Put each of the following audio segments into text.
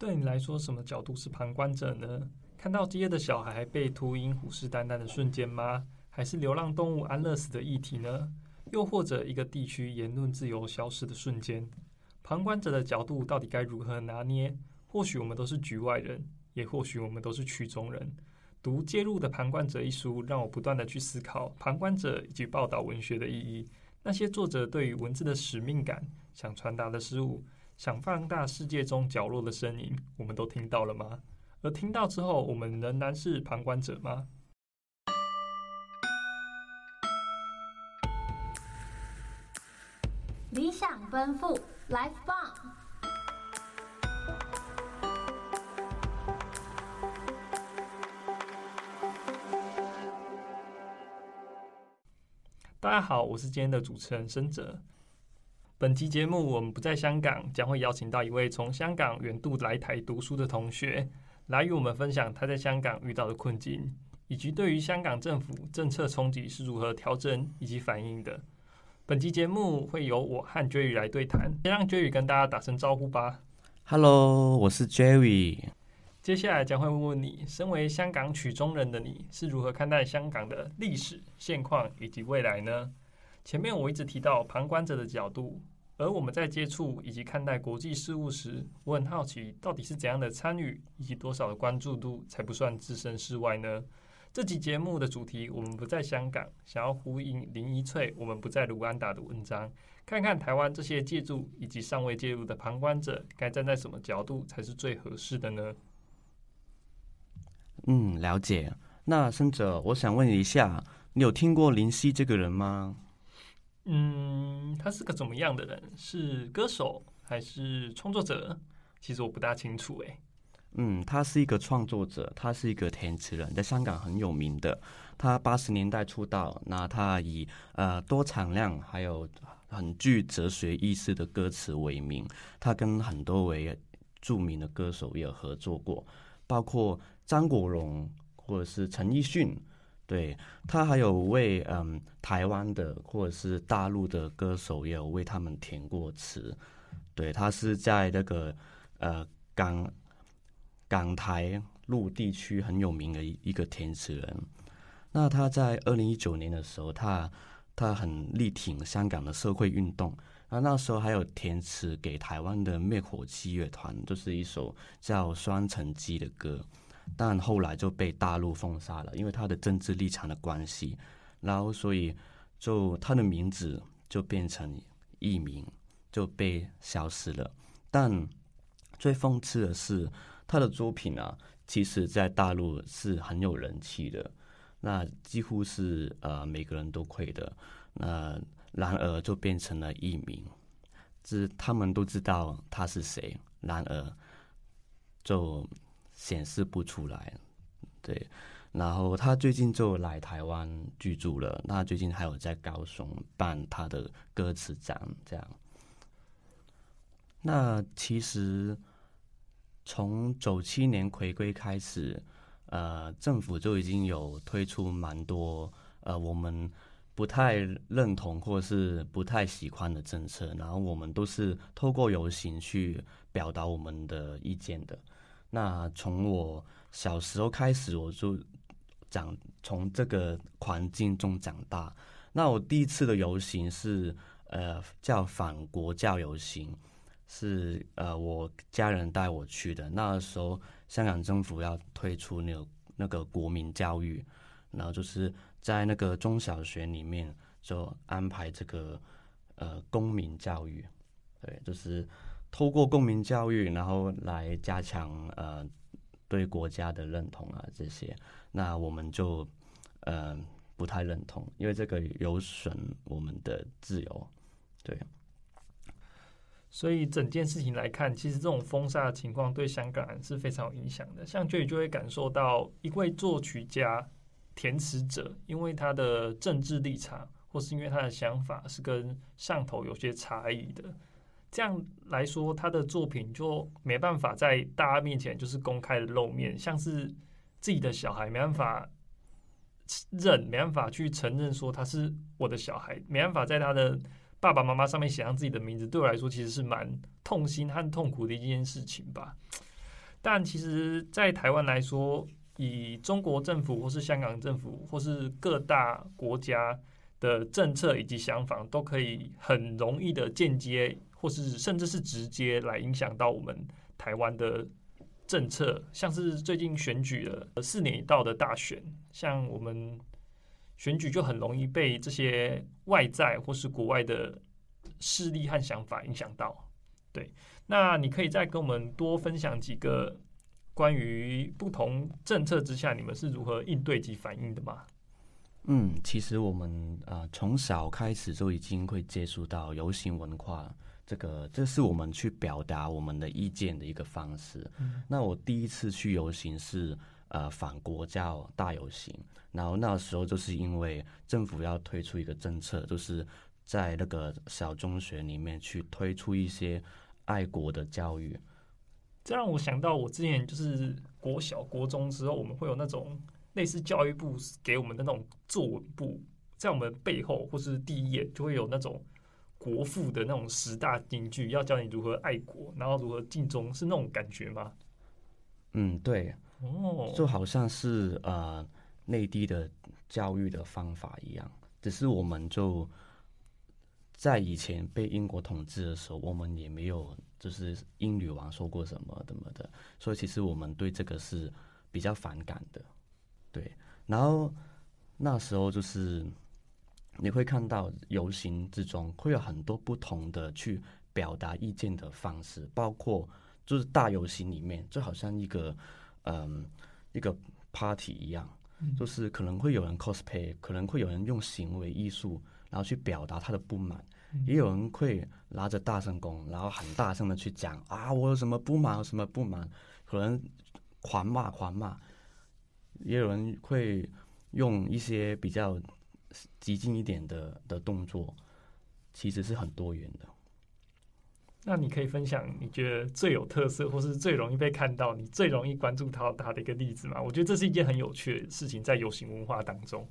对你来说，什么角度是旁观者呢？看到饥饿的小孩被秃鹰虎视眈眈的瞬间吗？还是流浪动物安乐死的议题呢？又或者一个地区言论自由消失的瞬间？旁观者的角度到底该如何拿捏？或许我们都是局外人，也或许我们都是曲中人。读《介入的旁观者》一书，让我不断地去思考旁观者以及报道文学的意义。那些作者对于文字的使命感，想传达的事物，想放大世界中角落的声音，我们都听到了吗？而听到之后，我们仍然是旁观者吗？理想奔赴，Life 棒！大家好，我是今天的主持人申哲。本期节目我们不在香港，将会邀请到一位从香港远渡来台读书的同学。来与我们分享他在香港遇到的困境，以及对于香港政府政策冲击是如何调整以及反应的。本期节目会由我和 Jerry 来对谈，先让 Jerry 跟大家打声招呼吧。Hello，我是 Jerry。接下来将会问问你，身为香港曲中人的你是如何看待香港的历史现况以及未来呢？前面我一直提到旁观者的角度。而我们在接触以及看待国际事务时，我很好奇，到底是怎样的参与以及多少的关注度才不算置身事外呢？这集节目的主题，我们不在香港，想要呼应林宜翠，我们不在卢安达的文章，看看台湾这些借助以及尚未介入的旁观者，该站在什么角度才是最合适的呢？嗯，了解。那生者，我想问一下，你有听过林夕这个人吗？嗯，他是个怎么样的人？是歌手还是创作者？其实我不大清楚诶。嗯，他是一个创作者，他是一个填词人，在香港很有名的。他八十年代出道，那他以呃多产量还有很具哲学意识的歌词为名。他跟很多位著名的歌手也有合作过，包括张国荣或者是陈奕迅。对，他还有为嗯台湾的或者是大陆的歌手也有为他们填过词，对，他是在那个呃港港台陆地区很有名的一一个填词人。那他在二零一九年的时候，他他很力挺香港的社会运动，那那时候还有填词给台湾的灭火器乐团，就是一首叫《双城记》的歌。但后来就被大陆封杀了，因为他的政治立场的关系，然后所以就他的名字就变成艺名，就被消失了。但最讽刺的是，他的作品啊，其实在大陆是很有人气的，那几乎是呃每个人都会的。那然而就变成了艺名，是他们都知道他是谁，然而就。显示不出来，对。然后他最近就来台湾居住了，那最近还有在高雄办他的歌词展，这样。那其实从九七年回归开始，呃，政府就已经有推出蛮多呃我们不太认同或是不太喜欢的政策，然后我们都是透过游行去表达我们的意见的。那从我小时候开始，我就长从这个环境中长大。那我第一次的游行是呃叫反国教游行，是呃我家人带我去的。那时候香港政府要推出那个那个国民教育，然后就是在那个中小学里面就安排这个呃公民教育，对，就是。透过公民教育，然后来加强呃对国家的认同啊这些，那我们就呃不太认同，因为这个有损我们的自由，对。所以整件事情来看，其实这种封杀的情况对香港人是非常有影响的。像 j 就会感受到一位作曲家、填词者，因为他的政治立场，或是因为他的想法是跟上头有些差异的。这样来说，他的作品就没办法在大家面前就是公开的露面，像是自己的小孩没办法认，没办法去承认说他是我的小孩，没办法在他的爸爸妈妈上面写上自己的名字。对我来说，其实是蛮痛心和痛苦的一件事情吧。但其实，在台湾来说，以中国政府或是香港政府或是各大国家的政策以及想法，都可以很容易的间接或是甚至是直接来影响到我们台湾的政策。像是最近选举了四年一度的大选，像我们选举就很容易被这些外在或是国外的势力和想法影响到。对，那你可以再跟我们多分享几个关于不同政策之下，你们是如何应对及反应的吗？嗯，其实我们啊从小开始就已经会接触到游行文化，这个这是我们去表达我们的意见的一个方式。嗯，那我第一次去游行是呃反国教大游行，然后那时候就是因为政府要推出一个政策，就是。在那个小中学里面去推出一些爱国的教育，这让我想到我之前就是国小、国中之后，我们会有那种类似教育部给我们的那种作文簿，在我们背后或是第一页就会有那种国父的那种十大金句，要教你如何爱国，然后如何尽忠，是那种感觉吗？嗯，对，哦，就好像是呃内地的教育的方法一样，只是我们就。在以前被英国统治的时候，我们也没有就是英女王说过什么怎么的，所以其实我们对这个是比较反感的，对。然后那时候就是你会看到游行之中会有很多不同的去表达意见的方式，包括就是大游行里面就好像一个嗯一个 party 一样，就是可能会有人 cosplay，可能会有人用行为艺术。然后去表达他的不满，也有人会拿着大声公，然后很大声的去讲啊，我有什么不满，有什么不满，可能狂骂狂骂，也有人会用一些比较激进一点的的动作，其实是很多元的。那你可以分享你觉得最有特色，或是最容易被看到，你最容易关注到他的一个例子吗？我觉得这是一件很有趣的事情，在游行文化当中。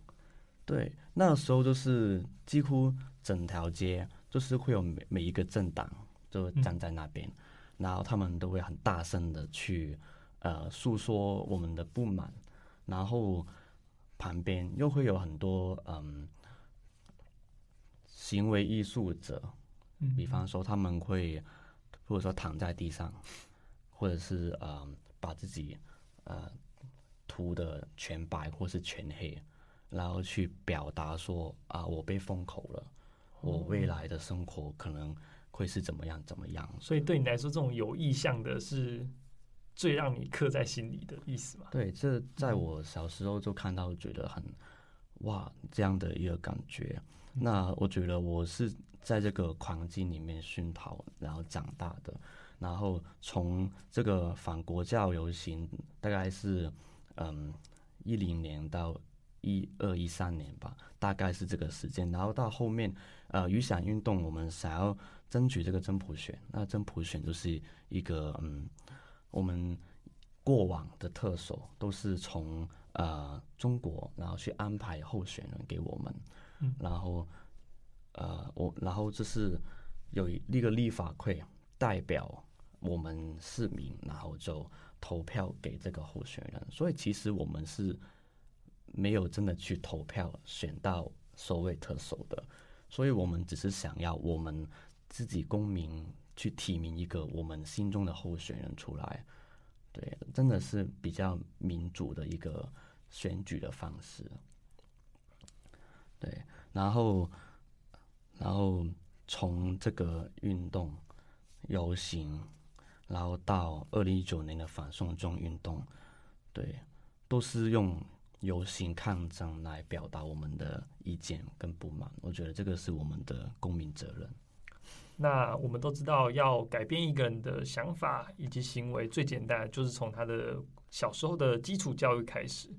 对，那时候就是几乎整条街就是会有每每一个政党就站在那边，嗯、然后他们都会很大声的去呃诉说我们的不满，然后旁边又会有很多嗯行为艺术者，比方说他们会或者说躺在地上，或者是嗯把自己呃涂的全白或是全黑。然后去表达说啊，我被封口了，我未来的生活可能会是怎么样怎么样。所以对你来说，这种有意向的是最让你刻在心里的意思吗？对，这在我小时候就看到，觉得很哇这样的一个感觉。那我觉得我是在这个环境里面熏陶，然后长大的。然后从这个反国教游行，大概是嗯一零年到。一二一三年吧，大概是这个时间。然后到后面，呃，雨伞运动，我们想要争取这个真普选。那真普选就是一个，嗯，我们过往的特首都是从呃中国，然后去安排候选人给我们，嗯，然后呃，我然后就是有一个立法会代表我们市民，然后就投票给这个候选人。所以其实我们是。没有真的去投票选到所谓特首的，所以我们只是想要我们自己公民去提名一个我们心中的候选人出来，对，真的是比较民主的一个选举的方式。对，然后，然后从这个运动游行，然后到二零一九年的反送中运动，对，都是用。游行抗争来表达我们的意见跟不满，我觉得这个是我们的公民责任。那我们都知道，要改变一个人的想法以及行为，最简单就是从他的小时候的基础教育开始。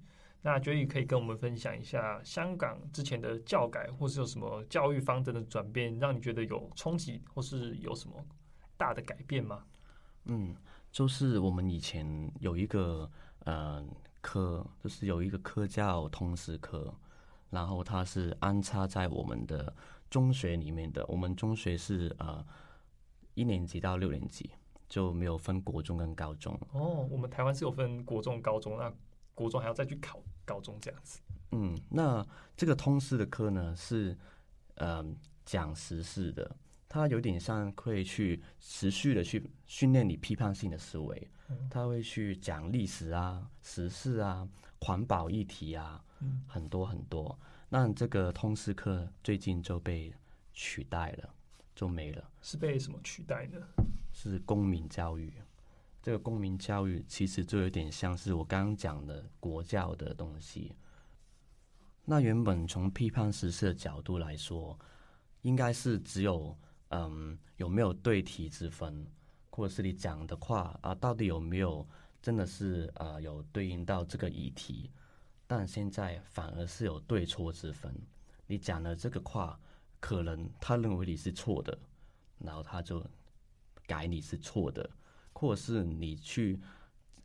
那觉宇可以跟我们分享一下香港之前的教改，或是有什么教育方针的转变，让你觉得有冲击，或是有什么大的改变吗？嗯，就是我们以前有一个呃。科就是有一个科叫通识科，然后它是安插在我们的中学里面的。我们中学是呃一年级到六年级，就没有分国中跟高中。哦，我们台湾是有分国中、高中，那国中还要再去考高中这样子。嗯，那这个通识的课呢是，呃，讲时事的，它有点像会去持续的去训练你批判性的思维，它会去讲历史啊、时事啊、环保议题啊，很多很多。那这个通识课最近就被取代了，就没了。是被什么取代呢？是公民教育。这个公民教育其实就有点像是我刚刚讲的国教的东西。那原本从批判时事的角度来说，应该是只有嗯有没有对题之分，或者是你讲的话啊，到底有没有真的是啊有对应到这个议题？但现在反而是有对错之分。你讲了这个话，可能他认为你是错的，然后他就改你是错的，或是你去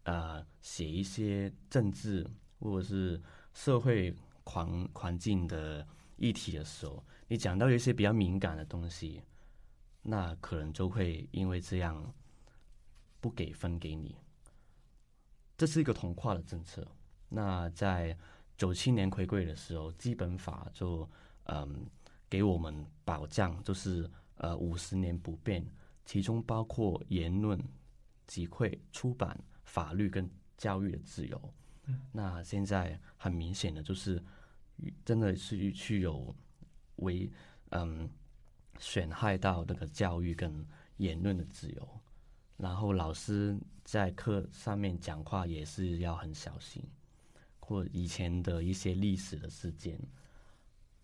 啊写一些政治或者是社会。环环境的议题的时候，你讲到一些比较敏感的东西，那可能就会因为这样不给分给你。这是一个同化的政策。那在九七年回归的时候，基本法就嗯给我们保障，就是呃五十年不变，其中包括言论、集会、出版、法律跟教育的自由。那现在很明显的就是，真的是去有为嗯损害到那个教育跟言论的自由，然后老师在课上面讲话也是要很小心，或以前的一些历史的事件，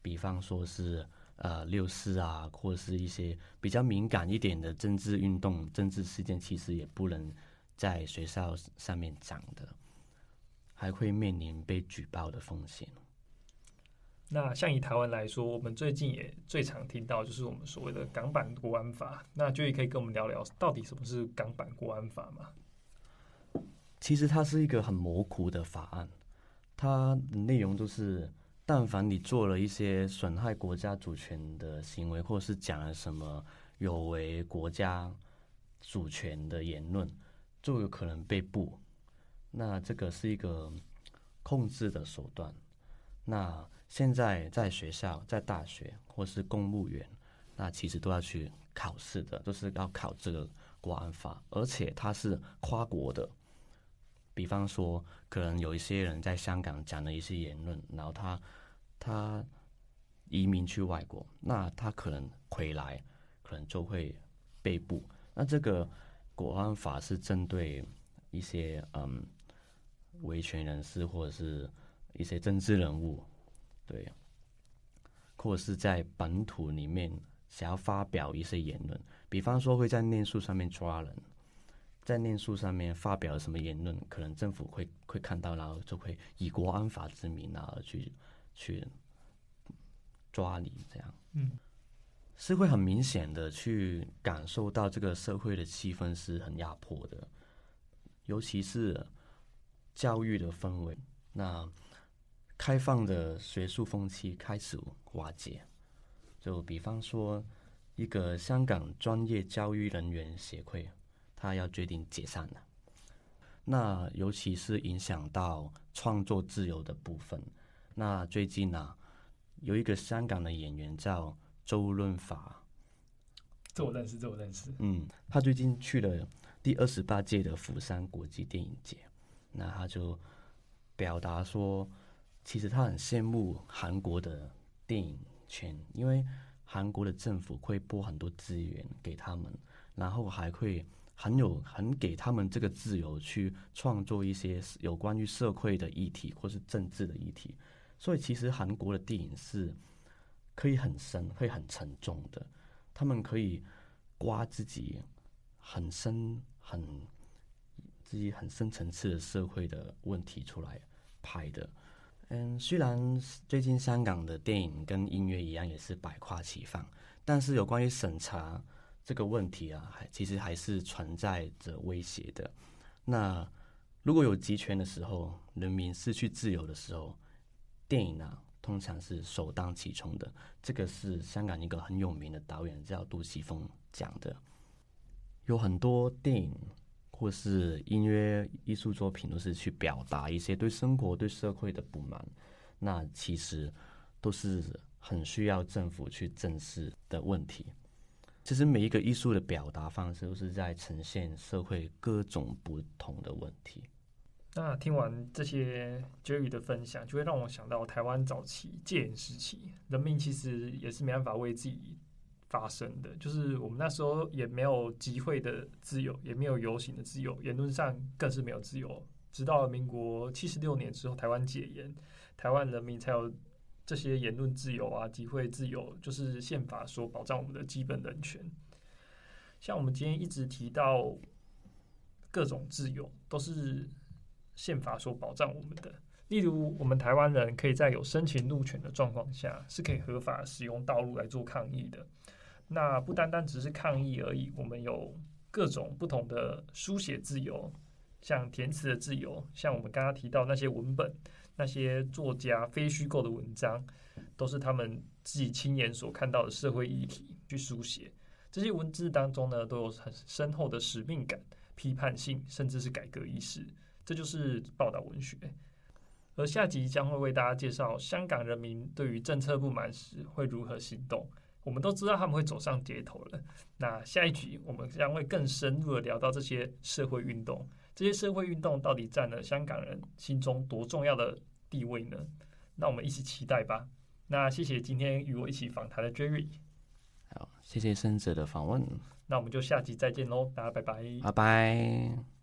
比方说是呃六四啊，或者是一些比较敏感一点的政治运动、政治事件，其实也不能在学校上面讲的。还会面临被举报的风险。那像以台湾来说，我们最近也最常听到就是我们所谓的港版国安法。那就也可以跟我们聊聊，到底什么是港版国安法吗？其实它是一个很模糊的法案，它的内容就是，但凡你做了一些损害国家主权的行为，或者是讲了什么有违国家主权的言论，就有可能被捕。那这个是一个控制的手段。那现在在学校、在大学或是公务员，那其实都要去考试的，都是要考这个国安法，而且它是跨国的。比方说，可能有一些人在香港讲了一些言论，然后他他移民去外国，那他可能回来，可能就会被捕。那这个国安法是针对一些嗯。维权人士或者是一些政治人物，对，或者是在本土里面想要发表一些言论，比方说会在念书上面抓人，在念书上面发表什么言论，可能政府会会看到，然后就会以国安法之名啊去去抓你，这样，嗯，是会很明显的去感受到这个社会的气氛是很压迫的，尤其是。教育的氛围，那开放的学术风气开始瓦解。就比方说，一个香港专业教育人员协会，他要决定解散了。那尤其是影响到创作自由的部分。那最近呢、啊，有一个香港的演员叫周润发，这我认识，这我认识。嗯，他最近去了第二十八届的釜山国际电影节。那他就表达说，其实他很羡慕韩国的电影圈，因为韩国的政府会拨很多资源给他们，然后还会很有很给他们这个自由去创作一些有关于社会的议题或是政治的议题。所以其实韩国的电影是可以很深，会很沉重的，他们可以刮自己很深很。自己很深层次的社会的问题出来拍的，嗯，虽然最近香港的电影跟音乐一样也是百花齐放，但是有关于审查这个问题啊，还其实还是存在着威胁的。那如果有集权的时候，人民失去自由的时候，电影啊，通常是首当其冲的。这个是香港一个很有名的导演叫杜琪峰讲的。有很多电影或是音乐艺术作品，都是去表达一些对生活、对社会的不满。那其实都是很需要政府去正视的问题。其实每一个艺术的表达方式，都是在呈现社会各种不同的问题。那听完这些 Jerry 的分享，就会让我想到台湾早期戒严时期，人民其实也是没办法为自己发声的。就是我们那时候也没有集会的自由，也没有游行的自由，言论上更是没有自由。直到民国七十六年之后，台湾解严，台湾人民才有这些言论自由啊、集会自由，就是宪法所保障我们的基本人权。像我们今天一直提到各种自由，都是。宪法所保障我们的，例如我们台湾人可以在有申请路权的状况下，是可以合法使用道路来做抗议的。那不单单只是抗议而已，我们有各种不同的书写自由，像填词的自由，像我们刚刚提到那些文本，那些作家非虚构的文章，都是他们自己亲眼所看到的社会议题去书写。这些文字当中呢，都有很深厚的使命感、批判性，甚至是改革意识。这就是报道文学，而下集将会为大家介绍香港人民对于政策不满时会如何行动。我们都知道他们会走上街头了。那下一集我们将会更深入的聊到这些社会运动，这些社会运动到底占了香港人心中多重要的地位呢？那我们一起期待吧。那谢谢今天与我一起访谈的 Jerry，好，谢谢生者的访问。那我们就下集再见喽，大家拜拜，拜拜。